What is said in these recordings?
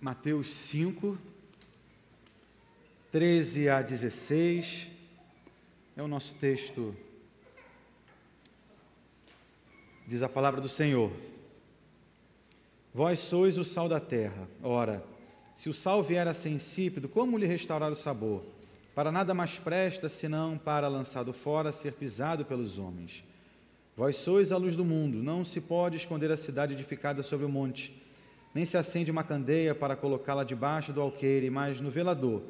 Mateus 5, 13 a 16, é o nosso texto. Diz a palavra do Senhor: Vós sois o sal da terra. Ora, se o sal vier a ser insípido, como lhe restaurar o sabor? Para nada mais presta senão para, lançado fora, ser pisado pelos homens. Vós sois a luz do mundo, não se pode esconder a cidade edificada sobre o monte nem se acende uma candeia para colocá-la debaixo do alqueire, mas no velador,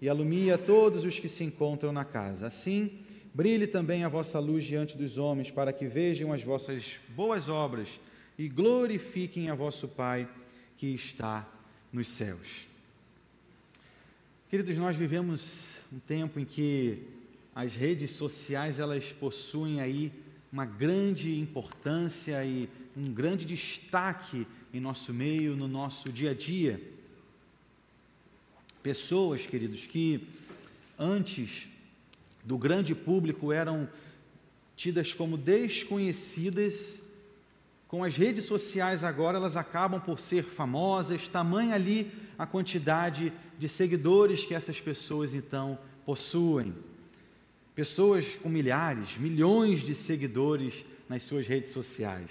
e alumia todos os que se encontram na casa. Assim, brilhe também a vossa luz diante dos homens, para que vejam as vossas boas obras e glorifiquem a vosso Pai que está nos céus. Queridos, nós vivemos um tempo em que as redes sociais elas possuem aí uma grande importância e um grande destaque em nosso meio, no nosso dia a dia. Pessoas, queridos, que antes do grande público eram tidas como desconhecidas, com as redes sociais agora elas acabam por ser famosas, tamanha ali a quantidade de seguidores que essas pessoas então possuem. Pessoas com milhares, milhões de seguidores nas suas redes sociais.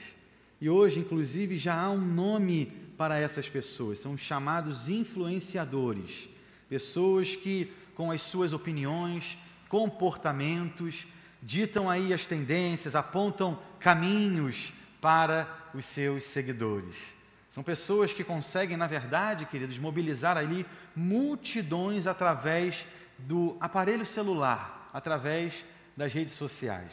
E hoje, inclusive, já há um nome para essas pessoas, são chamados influenciadores. Pessoas que, com as suas opiniões, comportamentos, ditam aí as tendências, apontam caminhos para os seus seguidores. São pessoas que conseguem, na verdade, queridos, mobilizar ali multidões através do aparelho celular, através das redes sociais.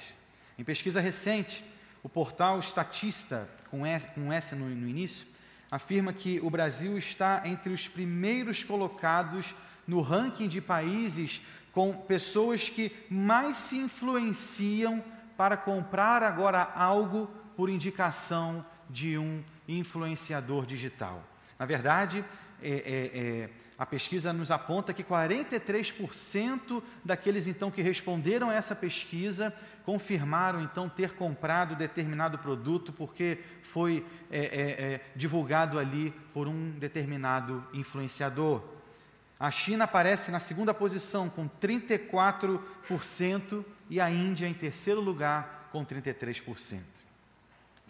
Em pesquisa recente, o portal Statista, com S, com S no, no início, afirma que o Brasil está entre os primeiros colocados no ranking de países com pessoas que mais se influenciam para comprar agora algo por indicação de um influenciador digital. Na verdade, é, é, é, a pesquisa nos aponta que 43% daqueles então que responderam a essa pesquisa confirmaram então ter comprado determinado produto porque foi é, é, divulgado ali por um determinado influenciador. A China aparece na segunda posição com 34% e a Índia em terceiro lugar com 33%.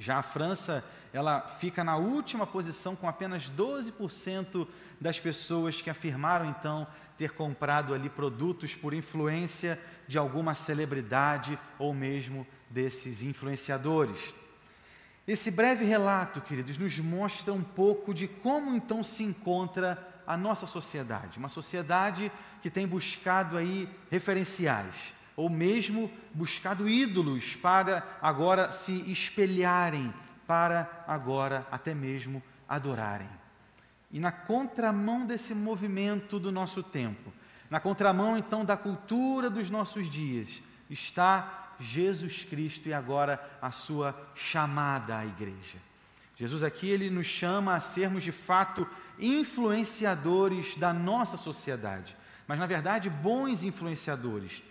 Já a França, ela fica na última posição com apenas 12% das pessoas que afirmaram então ter comprado ali produtos por influência de alguma celebridade ou mesmo desses influenciadores. Esse breve relato, queridos, nos mostra um pouco de como então se encontra a nossa sociedade, uma sociedade que tem buscado aí referenciais, ou mesmo buscado ídolos para agora se espelharem, para agora até mesmo adorarem. E na contramão desse movimento do nosso tempo, na contramão então da cultura dos nossos dias, está Jesus Cristo e agora a sua chamada à igreja. Jesus aqui ele nos chama a sermos de fato influenciadores da nossa sociedade, mas na verdade bons influenciadores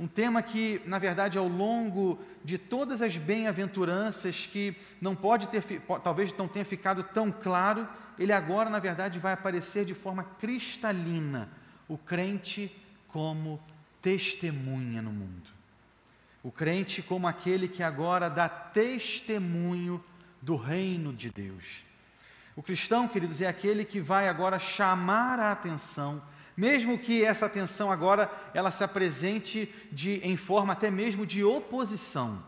um tema que, na verdade, ao longo de todas as bem-aventuranças, que não pode ter, talvez não tenha ficado tão claro, ele agora, na verdade, vai aparecer de forma cristalina. O crente como testemunha no mundo. O crente como aquele que agora dá testemunho do reino de Deus. O cristão, queridos, é aquele que vai agora chamar a atenção mesmo que essa atenção agora ela se apresente de, em forma até mesmo de oposição.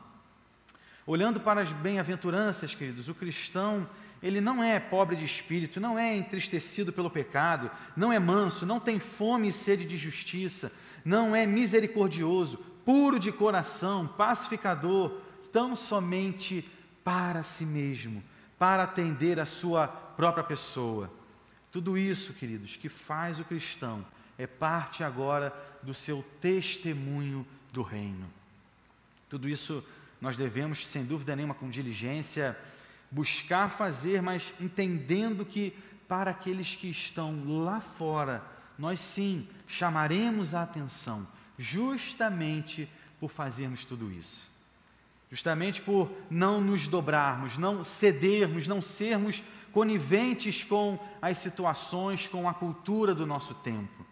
Olhando para as bem-aventuranças, queridos, o cristão, ele não é pobre de espírito, não é entristecido pelo pecado, não é manso, não tem fome e sede de justiça, não é misericordioso, puro de coração, pacificador, tão somente para si mesmo, para atender a sua própria pessoa. Tudo isso, queridos, que faz o cristão é parte agora do seu testemunho do reino. Tudo isso nós devemos, sem dúvida nenhuma, com diligência, buscar fazer, mas entendendo que para aqueles que estão lá fora, nós sim chamaremos a atenção, justamente por fazermos tudo isso. Justamente por não nos dobrarmos, não cedermos, não sermos coniventes com as situações, com a cultura do nosso tempo.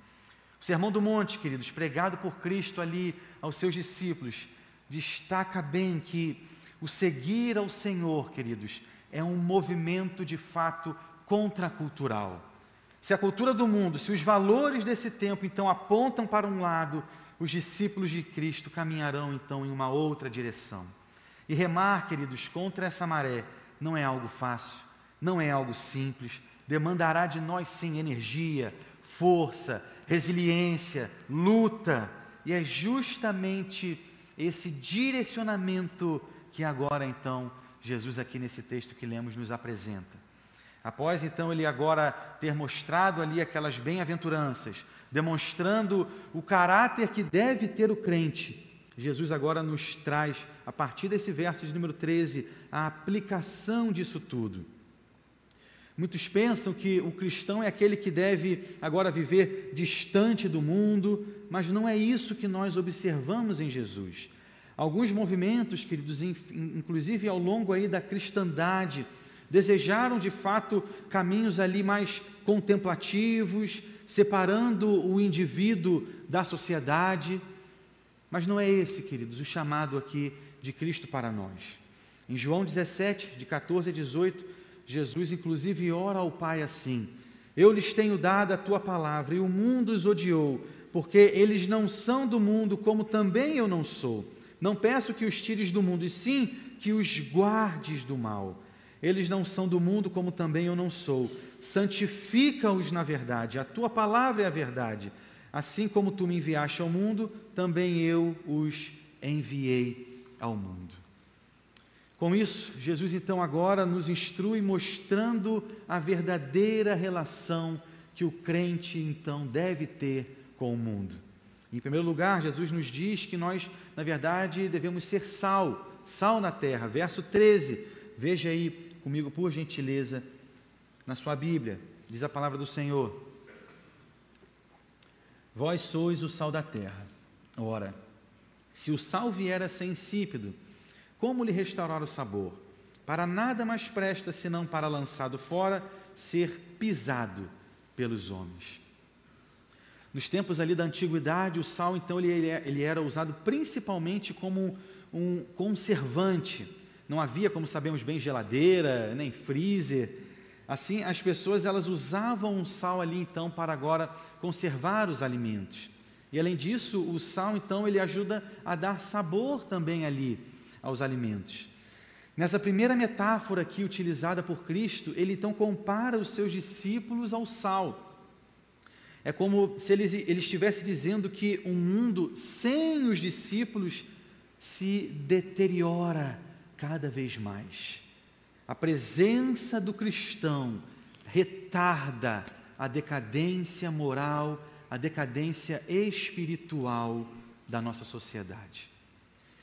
O Sermão do Monte, queridos, pregado por Cristo ali aos seus discípulos, destaca bem que o seguir ao Senhor, queridos, é um movimento de fato contracultural. Se a cultura do mundo, se os valores desse tempo então apontam para um lado, os discípulos de Cristo caminharão então em uma outra direção. E remar, queridos, contra essa maré não é algo fácil, não é algo simples, demandará de nós sim energia, força, resiliência, luta, e é justamente esse direcionamento que agora então Jesus aqui nesse texto que lemos nos apresenta. Após então ele agora ter mostrado ali aquelas bem-aventuranças, demonstrando o caráter que deve ter o crente, Jesus agora nos traz, a partir desse verso de número 13, a aplicação disso tudo. Muitos pensam que o cristão é aquele que deve agora viver distante do mundo, mas não é isso que nós observamos em Jesus. Alguns movimentos, queridos, inclusive ao longo aí da cristandade, desejaram de fato caminhos ali mais contemplativos, separando o indivíduo da sociedade. Mas não é esse, queridos, o chamado aqui de Cristo para nós. Em João 17, de 14 a 18, Jesus inclusive ora ao Pai assim: Eu lhes tenho dado a tua palavra, e o mundo os odiou, porque eles não são do mundo, como também eu não sou. Não peço que os tires do mundo, e sim que os guardes do mal. Eles não são do mundo, como também eu não sou. Santifica-os na verdade, a tua palavra é a verdade. Assim como tu me enviaste ao mundo, também eu os enviei ao mundo. Com isso, Jesus então agora nos instrui mostrando a verdadeira relação que o crente então deve ter com o mundo. Em primeiro lugar, Jesus nos diz que nós, na verdade, devemos ser sal, sal na terra. Verso 13, veja aí comigo, por gentileza, na sua Bíblia, diz a palavra do Senhor. Vós sois o sal da terra. Ora, se o sal vier a ser insípido, como lhe restaurar o sabor? Para nada mais presta senão para lançado fora, ser pisado pelos homens. Nos tempos ali da antiguidade, o sal então ele, ele era usado principalmente como um conservante. Não havia, como sabemos bem, geladeira, nem freezer. Assim, as pessoas elas usavam o sal ali então para agora conservar os alimentos. E além disso, o sal então ele ajuda a dar sabor também ali aos alimentos. Nessa primeira metáfora aqui utilizada por Cristo, ele então compara os seus discípulos ao sal. É como se ele, ele estivesse dizendo que um mundo sem os discípulos se deteriora cada vez mais. A presença do cristão retarda a decadência moral, a decadência espiritual da nossa sociedade.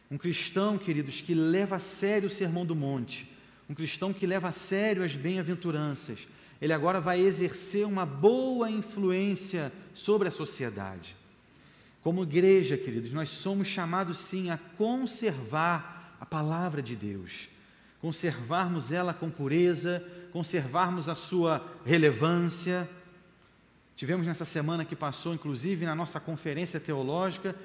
Um cristão, queridos, que leva a sério o sermão do monte, um cristão que leva a sério as bem-aventuranças, ele agora vai exercer uma boa influência sobre a sociedade. Como igreja, queridos, nós somos chamados sim a conservar a palavra de Deus conservarmos ela com pureza, conservarmos a sua relevância. Tivemos nessa semana que passou, inclusive, na nossa conferência teológica,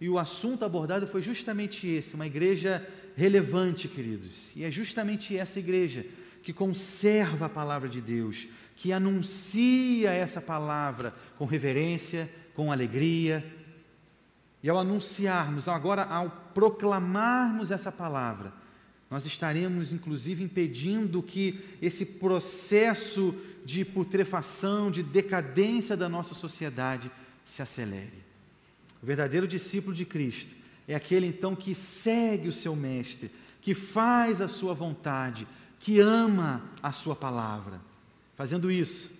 e o assunto abordado foi justamente esse: uma igreja relevante, queridos. E é justamente essa igreja que conserva a palavra de Deus, que anuncia essa palavra com reverência, com alegria. E ao anunciarmos, agora ao proclamarmos essa palavra, nós estaremos, inclusive, impedindo que esse processo de putrefação, de decadência da nossa sociedade se acelere. O verdadeiro discípulo de Cristo é aquele, então, que segue o seu Mestre, que faz a sua vontade, que ama a sua palavra. Fazendo isso,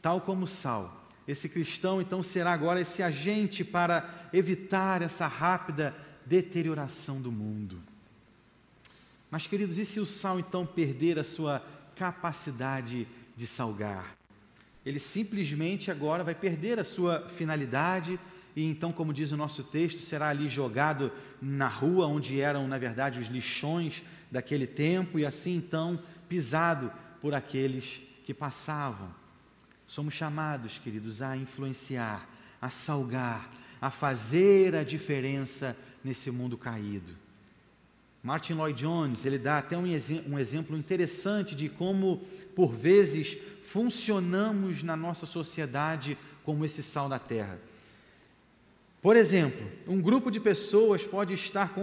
tal como sal, esse cristão, então, será agora esse agente para evitar essa rápida deterioração do mundo. Mas, queridos, e se o sal então perder a sua capacidade de salgar? Ele simplesmente agora vai perder a sua finalidade, e então, como diz o nosso texto, será ali jogado na rua onde eram, na verdade, os lixões daquele tempo, e assim então pisado por aqueles que passavam. Somos chamados, queridos, a influenciar, a salgar, a fazer a diferença nesse mundo caído. Martin Lloyd Jones, ele dá até um, um exemplo interessante de como, por vezes, funcionamos na nossa sociedade como esse sal da terra. Por exemplo, um grupo de pessoas pode estar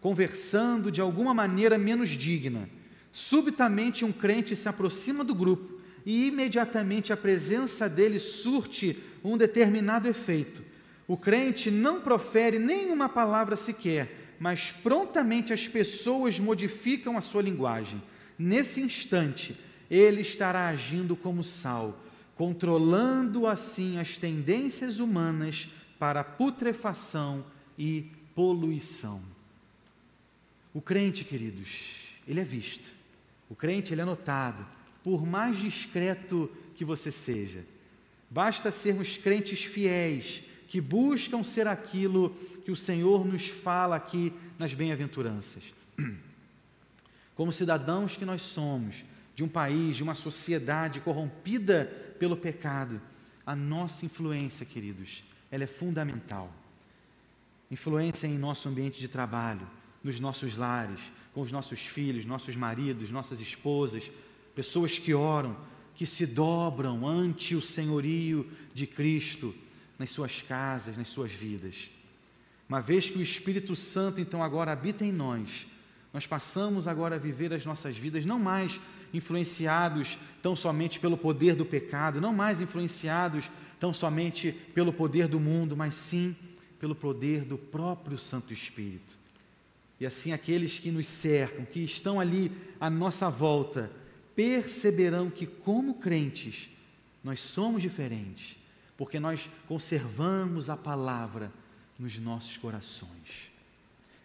conversando de alguma maneira menos digna. Subitamente, um crente se aproxima do grupo e imediatamente a presença dele surte um determinado efeito. O crente não profere nenhuma palavra sequer, mas prontamente as pessoas modificam a sua linguagem. Nesse instante, ele estará agindo como sal, controlando assim as tendências humanas para putrefação e poluição. O crente, queridos, ele é visto. O crente, ele é notado, por mais discreto que você seja. Basta sermos crentes fiéis, que buscam ser aquilo que o Senhor nos fala aqui nas bem-aventuranças. Como cidadãos que nós somos, de um país, de uma sociedade corrompida pelo pecado, a nossa influência, queridos, ela é fundamental. Influência em nosso ambiente de trabalho, nos nossos lares, com os nossos filhos, nossos maridos, nossas esposas, pessoas que oram, que se dobram ante o senhorio de Cristo nas suas casas, nas suas vidas. Uma vez que o Espírito Santo então agora habita em nós, nós passamos agora a viver as nossas vidas não mais influenciados tão somente pelo poder do pecado, não mais influenciados tão somente pelo poder do mundo, mas sim pelo poder do próprio Santo Espírito. E assim aqueles que nos cercam, que estão ali à nossa volta, perceberão que, como crentes, nós somos diferentes, porque nós conservamos a palavra nos nossos corações,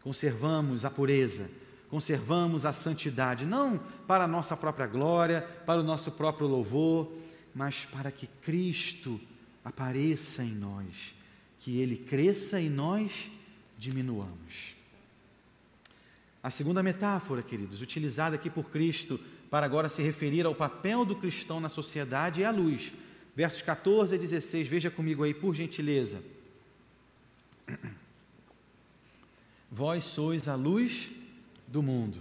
conservamos a pureza, conservamos a santidade, não para a nossa própria glória, para o nosso próprio louvor, mas para que Cristo apareça em nós, que Ele cresça e nós diminuamos. A segunda metáfora, queridos, utilizada aqui por Cristo para agora se referir ao papel do cristão na sociedade é a luz. Versos 14 a 16, veja comigo aí, por gentileza. Vós sois a luz do mundo.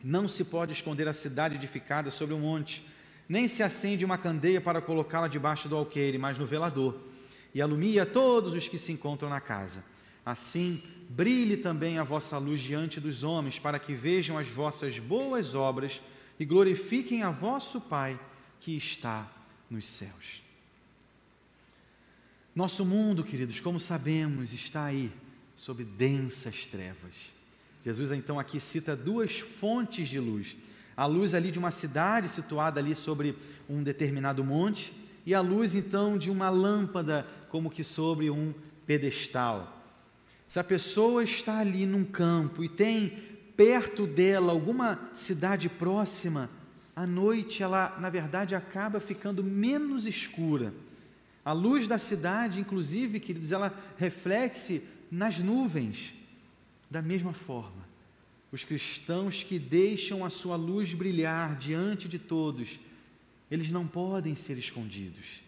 Não se pode esconder a cidade edificada sobre um monte, nem se acende uma candeia para colocá-la debaixo do alqueire, mas no velador, e alumia todos os que se encontram na casa. Assim, brilhe também a vossa luz diante dos homens, para que vejam as vossas boas obras e glorifiquem a vosso Pai que está nos céus. Nosso mundo, queridos, como sabemos, está aí sob densas trevas. Jesus então aqui cita duas fontes de luz. A luz ali de uma cidade situada ali sobre um determinado monte e a luz então de uma lâmpada como que sobre um pedestal. Se a pessoa está ali num campo e tem perto dela alguma cidade próxima, à noite ela, na verdade, acaba ficando menos escura. A luz da cidade, inclusive, queridos, ela reflete nas nuvens. Da mesma forma, os cristãos que deixam a sua luz brilhar diante de todos, eles não podem ser escondidos.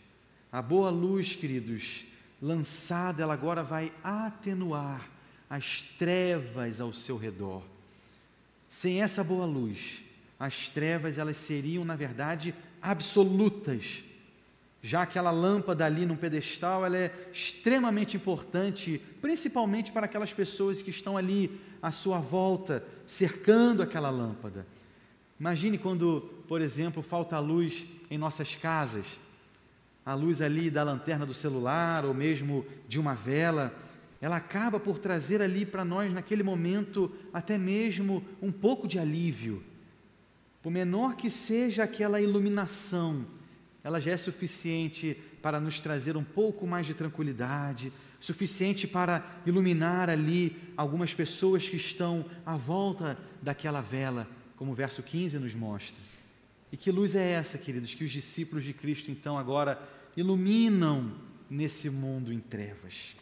A boa luz, queridos, lançada, ela agora vai atenuar as trevas ao seu redor. Sem essa boa luz, as trevas elas seriam, na verdade, absolutas já aquela lâmpada ali no pedestal, ela é extremamente importante, principalmente para aquelas pessoas que estão ali à sua volta, cercando aquela lâmpada. Imagine quando, por exemplo, falta luz em nossas casas, a luz ali da lanterna do celular ou mesmo de uma vela, ela acaba por trazer ali para nós, naquele momento, até mesmo um pouco de alívio. Por menor que seja aquela iluminação, ela já é suficiente para nos trazer um pouco mais de tranquilidade, suficiente para iluminar ali algumas pessoas que estão à volta daquela vela, como o verso 15 nos mostra. E que luz é essa, queridos, que os discípulos de Cristo então agora iluminam nesse mundo em trevas?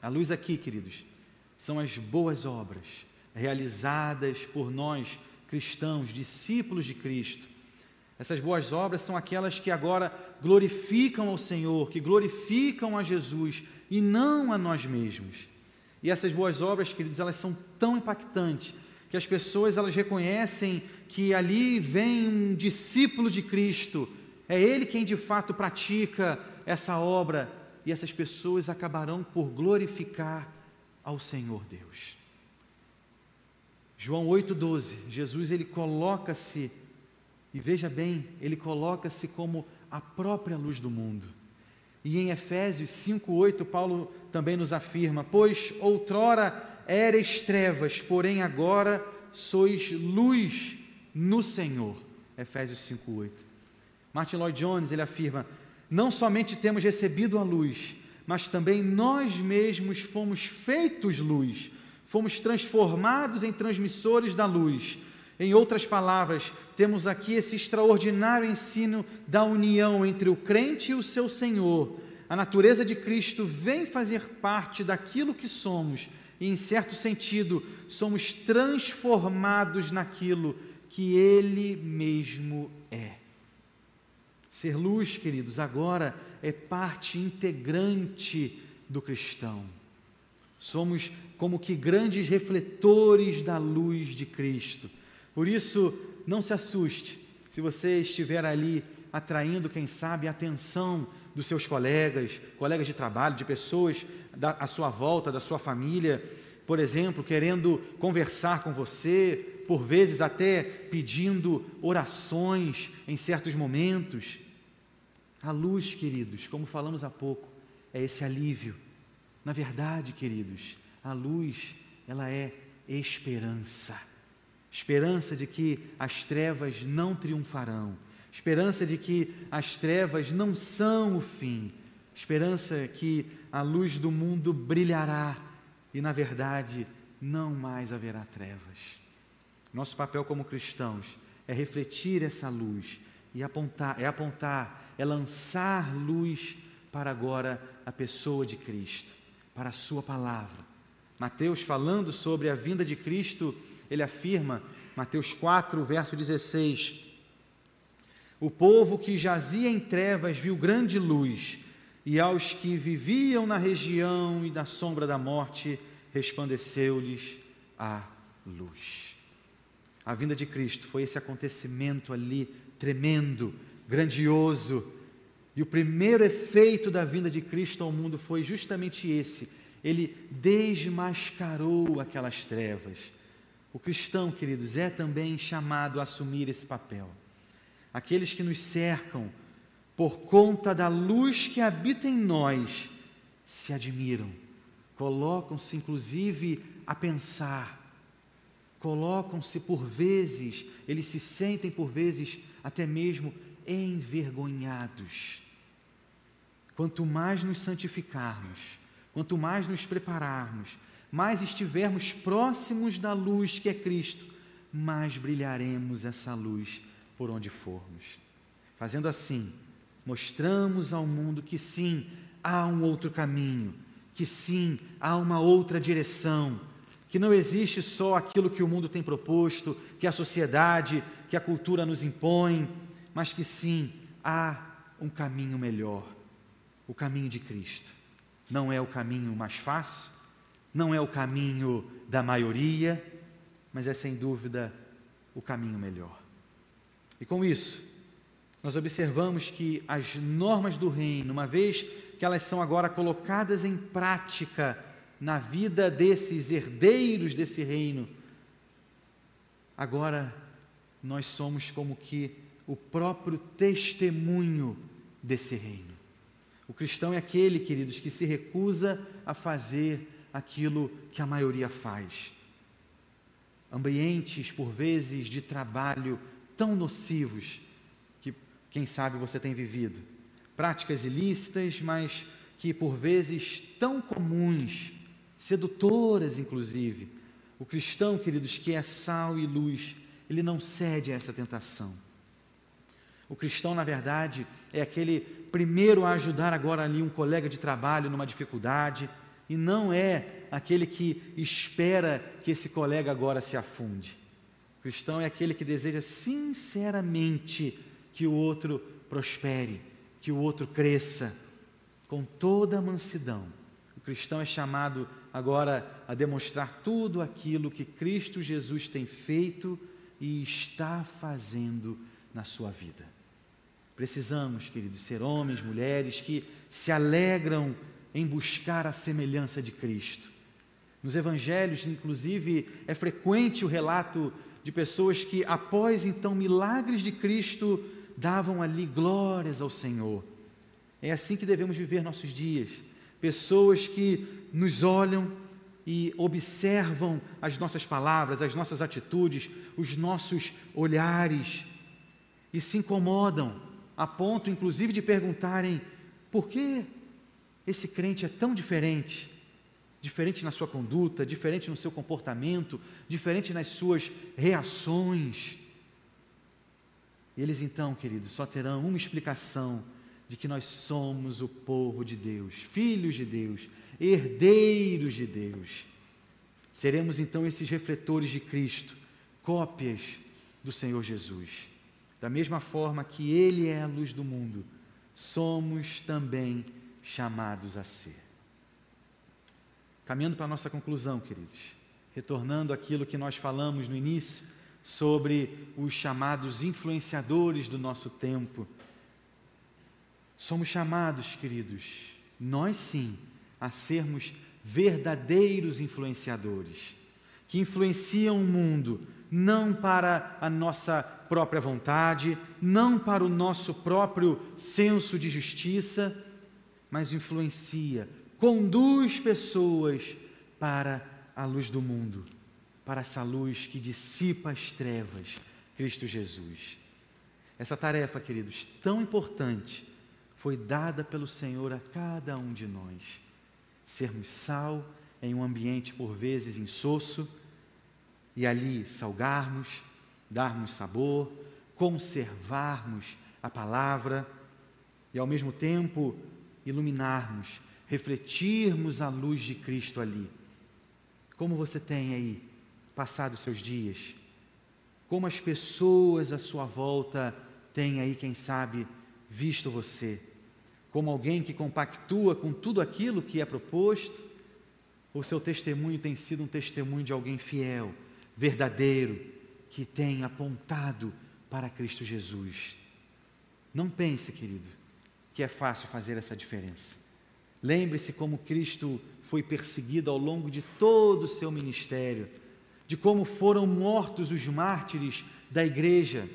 A luz aqui, queridos, são as boas obras realizadas por nós, cristãos, discípulos de Cristo. Essas boas obras são aquelas que agora glorificam ao Senhor, que glorificam a Jesus e não a nós mesmos. E essas boas obras, queridos, elas são tão impactantes que as pessoas elas reconhecem que ali vem um discípulo de Cristo, é ele quem de fato pratica essa obra e essas pessoas acabarão por glorificar ao Senhor Deus. João 8:12, Jesus ele coloca-se e veja bem, ele coloca-se como a própria luz do mundo. E em Efésios 5:8 Paulo também nos afirma: "Pois outrora eres trevas, porém agora sois luz no Senhor." Efésios 5:8. Martin Lloyd Jones ele afirma: "Não somente temos recebido a luz, mas também nós mesmos fomos feitos luz, fomos transformados em transmissores da luz." Em outras palavras, temos aqui esse extraordinário ensino da união entre o crente e o seu Senhor. A natureza de Cristo vem fazer parte daquilo que somos e, em certo sentido, somos transformados naquilo que Ele mesmo é. Ser luz, queridos, agora é parte integrante do cristão. Somos como que grandes refletores da luz de Cristo. Por isso, não se assuste se você estiver ali atraindo, quem sabe, a atenção dos seus colegas, colegas de trabalho, de pessoas da, à sua volta, da sua família, por exemplo, querendo conversar com você, por vezes até pedindo orações em certos momentos. A luz, queridos, como falamos há pouco, é esse alívio. Na verdade, queridos, a luz, ela é esperança. Esperança de que as trevas não triunfarão, esperança de que as trevas não são o fim, esperança que a luz do mundo brilhará e, na verdade, não mais haverá trevas. Nosso papel como cristãos é refletir essa luz e apontar, é apontar, é lançar luz para agora a pessoa de Cristo, para a sua palavra. Mateus falando sobre a vinda de Cristo, ele afirma, Mateus 4, verso 16: O povo que jazia em trevas viu grande luz, e aos que viviam na região e da sombra da morte, resplandeceu-lhes a luz. A vinda de Cristo foi esse acontecimento ali tremendo, grandioso. E o primeiro efeito da vinda de Cristo ao mundo foi justamente esse: ele desmascarou aquelas trevas. O cristão, queridos, é também chamado a assumir esse papel. Aqueles que nos cercam, por conta da luz que habita em nós, se admiram, colocam-se inclusive a pensar, colocam-se por vezes, eles se sentem por vezes até mesmo envergonhados. Quanto mais nos santificarmos, quanto mais nos prepararmos, mais estivermos próximos da luz que é Cristo, mais brilharemos essa luz por onde formos. Fazendo assim, mostramos ao mundo que sim, há um outro caminho, que sim, há uma outra direção, que não existe só aquilo que o mundo tem proposto, que a sociedade, que a cultura nos impõe, mas que sim, há um caminho melhor, o caminho de Cristo. Não é o caminho mais fácil, não é o caminho da maioria, mas é sem dúvida o caminho melhor. E com isso, nós observamos que as normas do reino, uma vez que elas são agora colocadas em prática na vida desses herdeiros desse reino, agora nós somos como que o próprio testemunho desse reino. O cristão é aquele, queridos, que se recusa a fazer aquilo que a maioria faz. Ambientes, por vezes, de trabalho tão nocivos que, quem sabe, você tem vivido. Práticas ilícitas, mas que, por vezes, tão comuns, sedutoras, inclusive. O cristão, queridos, que é sal e luz, ele não cede a essa tentação. O cristão, na verdade, é aquele primeiro a ajudar agora ali um colega de trabalho numa dificuldade, e não é aquele que espera que esse colega agora se afunde. O cristão é aquele que deseja sinceramente que o outro prospere, que o outro cresça, com toda a mansidão. O cristão é chamado agora a demonstrar tudo aquilo que Cristo Jesus tem feito e está fazendo na sua vida. Precisamos, queridos, ser homens, mulheres que se alegram em buscar a semelhança de Cristo. Nos evangelhos, inclusive, é frequente o relato de pessoas que, após então milagres de Cristo, davam ali glórias ao Senhor. É assim que devemos viver nossos dias. Pessoas que nos olham e observam as nossas palavras, as nossas atitudes, os nossos olhares e se incomodam, a ponto inclusive de perguntarem: por que esse crente é tão diferente? Diferente na sua conduta, diferente no seu comportamento, diferente nas suas reações. Eles então, queridos, só terão uma explicação de que nós somos o povo de Deus, filhos de Deus, herdeiros de Deus. Seremos então esses refletores de Cristo, cópias do Senhor Jesus. Da mesma forma que Ele é a luz do mundo, somos também chamados a ser. Caminhando para a nossa conclusão, queridos, retornando àquilo que nós falamos no início sobre os chamados influenciadores do nosso tempo. Somos chamados, queridos, nós sim, a sermos verdadeiros influenciadores, que influenciam o mundo não para a nossa própria vontade, não para o nosso próprio senso de justiça, mas influencia, conduz pessoas para a luz do mundo, para essa luz que dissipa as trevas, Cristo Jesus. Essa tarefa, queridos, tão importante, foi dada pelo Senhor a cada um de nós sermos sal em um ambiente por vezes insosso e ali salgarmos, darmos sabor, conservarmos a palavra e ao mesmo tempo iluminarmos, refletirmos a luz de Cristo ali. Como você tem aí passado seus dias? Como as pessoas à sua volta têm aí, quem sabe, visto você? como alguém que compactua com tudo aquilo que é proposto, o seu testemunho tem sido um testemunho de alguém fiel, verdadeiro, que tem apontado para Cristo Jesus. Não pense, querido, que é fácil fazer essa diferença. Lembre-se como Cristo foi perseguido ao longo de todo o seu ministério, de como foram mortos os mártires da igreja.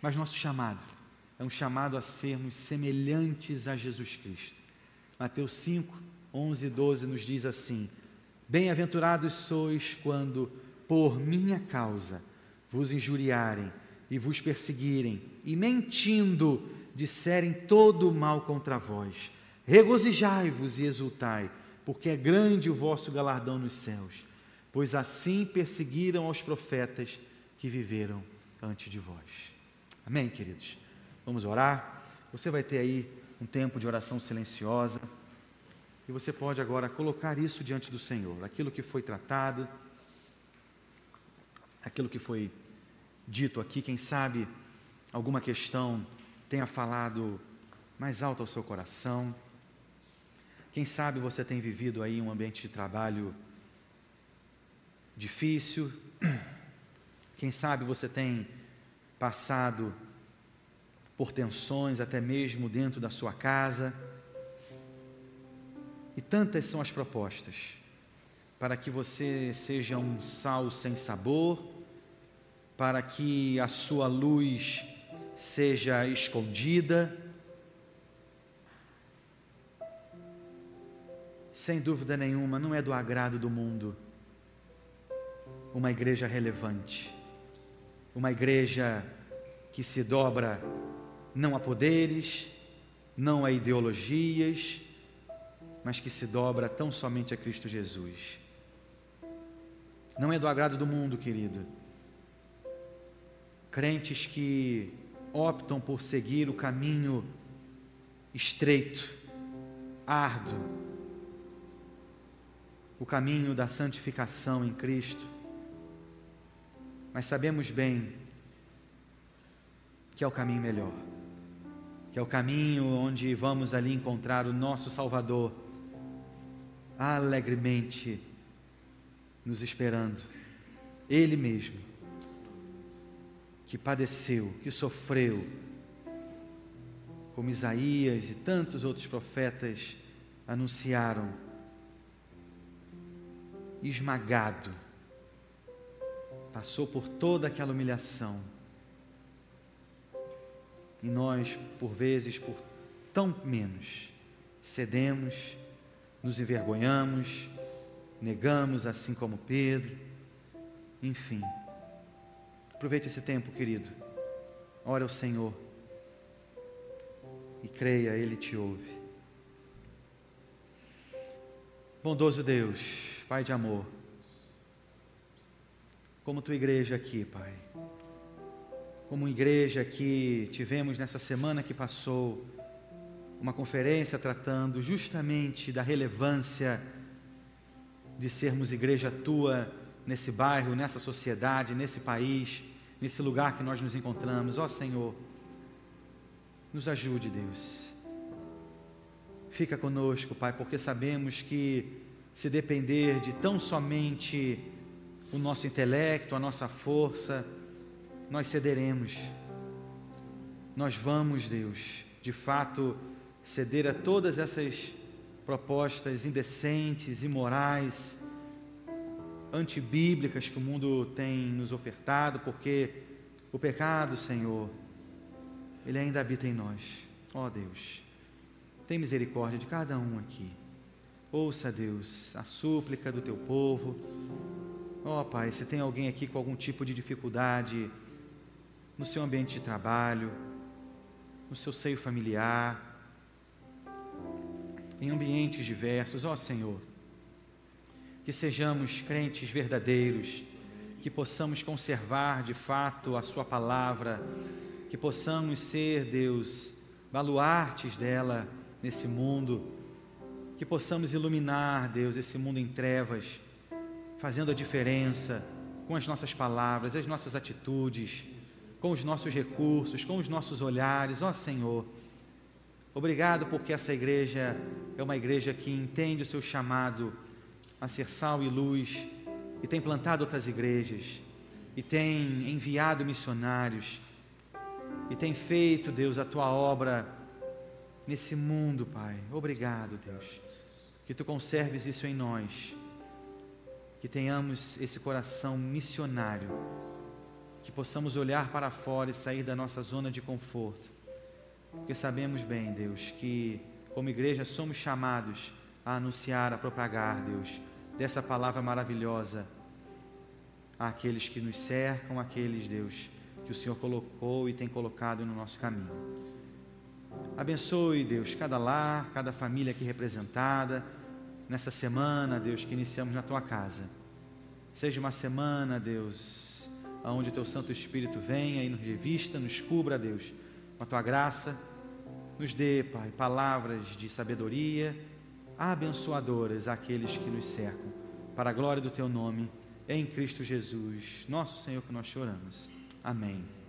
Mas nosso chamado é um chamado a sermos semelhantes a Jesus Cristo. Mateus 5, 11 e 12 nos diz assim: Bem-aventurados sois quando, por minha causa, vos injuriarem e vos perseguirem, e mentindo, disserem todo o mal contra vós. Regozijai-vos e exultai, porque é grande o vosso galardão nos céus, pois assim perseguiram aos profetas que viveram antes de vós. Amém, queridos? Vamos orar. Você vai ter aí um tempo de oração silenciosa. Você pode agora colocar isso diante do Senhor, aquilo que foi tratado, aquilo que foi dito aqui, quem sabe alguma questão tenha falado mais alto ao seu coração. Quem sabe você tem vivido aí um ambiente de trabalho difícil. Quem sabe você tem passado por tensões, até mesmo dentro da sua casa. E tantas são as propostas para que você seja um sal sem sabor, para que a sua luz seja escondida. Sem dúvida nenhuma, não é do agrado do mundo uma igreja relevante, uma igreja que se dobra não a poderes, não a ideologias, mas que se dobra tão somente a Cristo Jesus. Não é do agrado do mundo, querido. Crentes que optam por seguir o caminho estreito, árduo, o caminho da santificação em Cristo, mas sabemos bem que é o caminho melhor, que é o caminho onde vamos ali encontrar o nosso Salvador alegremente nos esperando, Ele mesmo, que padeceu, que sofreu, como Isaías e tantos outros profetas anunciaram, esmagado, passou por toda aquela humilhação. E nós, por vezes, por tão menos, cedemos, nos envergonhamos, negamos, assim como Pedro. Enfim, aproveite esse tempo, querido. Ore ao Senhor e creia, Ele te ouve. Bondoso Deus, Pai de amor, como tua igreja aqui, Pai, como igreja que tivemos nessa semana que passou, uma conferência tratando justamente da relevância de sermos igreja tua nesse bairro, nessa sociedade, nesse país, nesse lugar que nós nos encontramos. Ó Senhor, nos ajude, Deus. Fica conosco, Pai, porque sabemos que se depender de tão somente o nosso intelecto, a nossa força, nós cederemos. Nós vamos, Deus, de fato, ceder a todas essas propostas indecentes, imorais, antibíblicas que o mundo tem nos ofertado, porque o pecado, Senhor, ele ainda habita em nós. Ó oh, Deus, tem misericórdia de cada um aqui. Ouça, Deus, a súplica do teu povo. Ó oh, Pai, se tem alguém aqui com algum tipo de dificuldade no seu ambiente de trabalho, no seu seio familiar, em ambientes diversos, ó oh, Senhor, que sejamos crentes verdadeiros, que possamos conservar de fato a Sua palavra que possamos ser, Deus, baluartes dela nesse mundo, que possamos iluminar, Deus, esse mundo em trevas, fazendo a diferença com as nossas palavras, as nossas atitudes, com os nossos recursos, com os nossos olhares, ó Senhor. Obrigado porque essa igreja é uma igreja que entende o seu chamado a ser sal e luz e tem plantado outras igrejas e tem enviado missionários e tem feito, Deus, a tua obra nesse mundo, Pai. Obrigado, Deus. Que tu conserves isso em nós. Que tenhamos esse coração missionário. Que possamos olhar para fora e sair da nossa zona de conforto. Porque sabemos bem, Deus, que como igreja somos chamados a anunciar, a propagar, Deus, dessa palavra maravilhosa àqueles que nos cercam, àqueles, Deus, que o Senhor colocou e tem colocado no nosso caminho. Abençoe, Deus, cada lar, cada família aqui representada nessa semana, Deus, que iniciamos na tua casa. Seja uma semana, Deus, onde o teu Santo Espírito venha e nos revista, nos cubra, Deus, com a tua graça. Nos dê, Pai, palavras de sabedoria abençoadoras àqueles que nos cercam, para a glória do teu nome, em Cristo Jesus, nosso Senhor, que nós choramos. Amém.